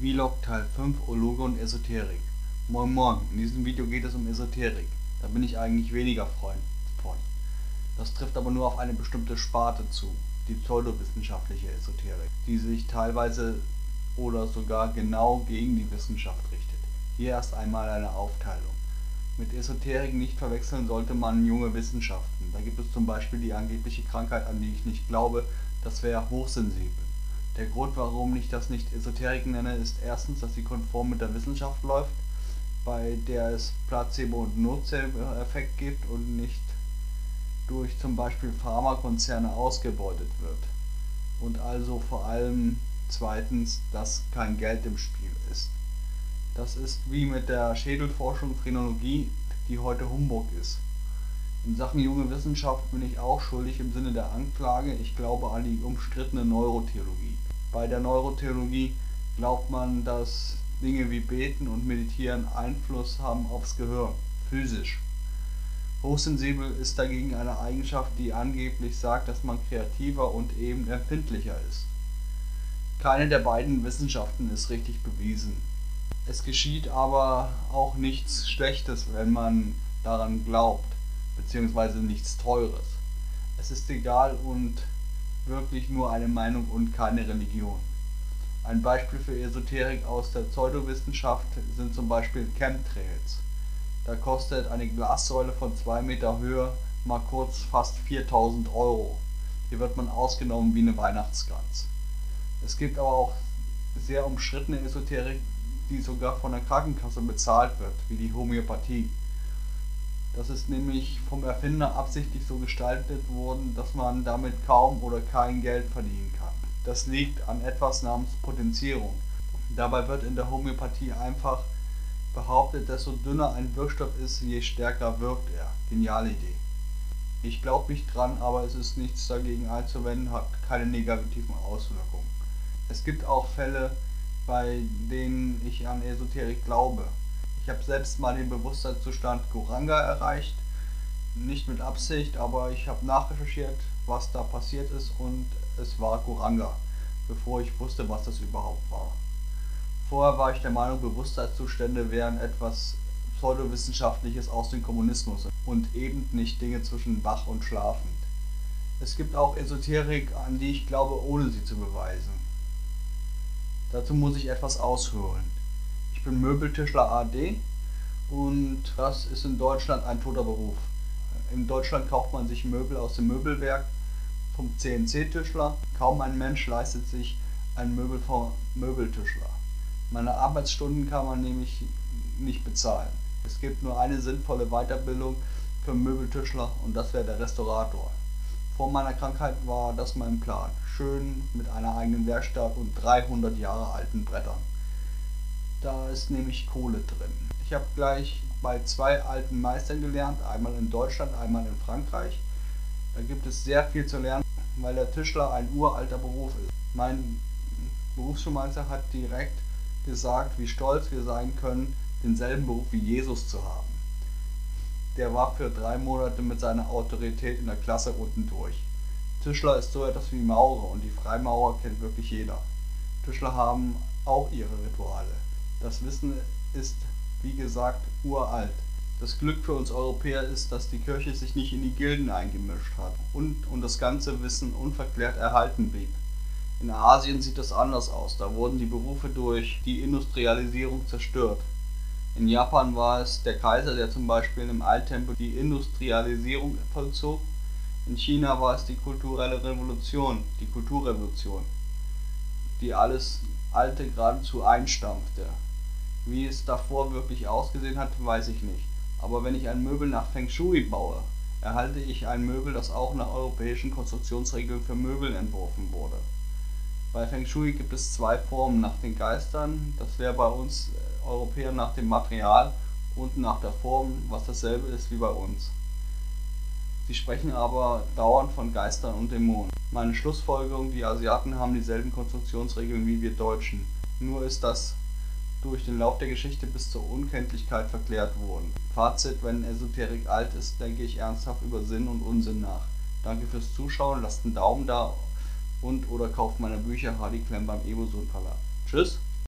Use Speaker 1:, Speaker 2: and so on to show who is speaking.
Speaker 1: Vlog Teil 5 Ologe und Esoterik. Moin Moin, in diesem Video geht es um Esoterik. Da bin ich eigentlich weniger Freund von. Das trifft aber nur auf eine bestimmte Sparte zu, die pseudowissenschaftliche Esoterik, die sich teilweise oder sogar genau gegen die Wissenschaft richtet. Hier erst einmal eine Aufteilung. Mit Esoterik nicht verwechseln sollte man junge Wissenschaften. Da gibt es zum Beispiel die angebliche Krankheit, an die ich nicht glaube, das wäre hochsensibel. Der Grund, warum ich das nicht Esoterik nenne, ist erstens, dass sie konform mit der Wissenschaft läuft, bei der es Placebo- und Nocebo-Effekt gibt und nicht durch zum Beispiel Pharmakonzerne ausgebeutet wird. Und also vor allem zweitens, dass kein Geld im Spiel ist. Das ist wie mit der Schädelforschung Phrenologie, die heute Humbug ist. In Sachen junge Wissenschaft bin ich auch schuldig im Sinne der Anklage. Ich glaube an die umstrittene Neurotheologie. Bei der Neurotheologie glaubt man, dass Dinge wie Beten und Meditieren Einfluss haben aufs Gehirn, physisch. Hochsensibel ist dagegen eine Eigenschaft, die angeblich sagt, dass man kreativer und eben empfindlicher ist. Keine der beiden Wissenschaften ist richtig bewiesen. Es geschieht aber auch nichts Schlechtes, wenn man daran glaubt beziehungsweise nichts Teures. Es ist egal und wirklich nur eine Meinung und keine Religion. Ein Beispiel für Esoterik aus der Pseudowissenschaft sind zum Beispiel Chemtrails. Da kostet eine Glassäule von 2 Meter Höhe mal kurz fast 4000 Euro. Hier wird man ausgenommen wie eine Weihnachtsgans. Es gibt aber auch sehr umstrittene Esoterik, die sogar von der Krankenkasse bezahlt wird, wie die Homöopathie. Das ist nämlich vom Erfinder absichtlich so gestaltet worden, dass man damit kaum oder kein Geld verdienen kann. Das liegt an etwas namens Potenzierung. Dabei wird in der Homöopathie einfach behauptet, desto dünner ein Wirkstoff ist, je stärker wirkt er. Geniale Idee. Ich glaube nicht dran, aber es ist nichts dagegen einzuwenden, hat keine negativen Auswirkungen. Es gibt auch Fälle, bei denen ich an Esoterik glaube. Ich habe selbst mal den Bewusstseinszustand Goranga erreicht. Nicht mit Absicht, aber ich habe nachrecherchiert, was da passiert ist und es war Goranga, bevor ich wusste, was das überhaupt war. Vorher war ich der Meinung, Bewusstseinszustände wären etwas Pseudowissenschaftliches aus dem Kommunismus und eben nicht Dinge zwischen wach und schlafend. Es gibt auch Esoterik, an die ich glaube, ohne sie zu beweisen. Dazu muss ich etwas ausholen. Bin Möbeltischler AD und das ist in Deutschland ein toter Beruf. In Deutschland kauft man sich Möbel aus dem Möbelwerk vom CNC-Tischler. Kaum ein Mensch leistet sich ein Möbel vom Möbeltischler. Meine Arbeitsstunden kann man nämlich nicht bezahlen. Es gibt nur eine sinnvolle Weiterbildung für Möbeltischler und das wäre der Restaurator. Vor meiner Krankheit war das mein Plan. Schön mit einer eigenen Werkstatt und 300 Jahre alten Brettern. Da ist nämlich Kohle drin. Ich habe gleich bei zwei alten Meistern gelernt, einmal in Deutschland, einmal in Frankreich. Da gibt es sehr viel zu lernen, weil der Tischler ein uralter Beruf ist. Mein Berufsschulmeister hat direkt gesagt, wie stolz wir sein können, denselben Beruf wie Jesus zu haben. Der war für drei Monate mit seiner Autorität in der Klasse unten durch. Tischler ist so etwas wie Maurer und die Freimaurer kennt wirklich jeder. Tischler haben auch ihre Rituale. Das Wissen ist, wie gesagt, uralt. Das Glück für uns Europäer ist, dass die Kirche sich nicht in die Gilden eingemischt hat und, und das ganze Wissen unverklärt erhalten blieb. In Asien sieht es anders aus. Da wurden die Berufe durch die Industrialisierung zerstört. In Japan war es der Kaiser, der zum Beispiel im Alttempel die Industrialisierung vollzog. In China war es die kulturelle Revolution, die Kulturrevolution, die alles Alte geradezu einstampfte. Wie es davor wirklich ausgesehen hat, weiß ich nicht. Aber wenn ich ein Möbel nach Feng Shui baue, erhalte ich ein Möbel, das auch nach europäischen Konstruktionsregeln für Möbel entworfen wurde. Bei Feng Shui gibt es zwei Formen nach den Geistern. Das wäre bei uns Europäern nach dem Material und nach der Form, was dasselbe ist wie bei uns. Sie sprechen aber dauernd von Geistern und Dämonen. Meine Schlussfolgerung, die Asiaten haben dieselben Konstruktionsregeln wie wir Deutschen. Nur ist das durch den Lauf der Geschichte bis zur Unkenntlichkeit verklärt wurden. Fazit, wenn Esoterik alt ist, denke ich ernsthaft über Sinn und Unsinn nach. Danke fürs Zuschauen, lasst einen Daumen da und oder kauft meine Bücher Hardy Klemm beim Ebosun Verlag. Tschüss!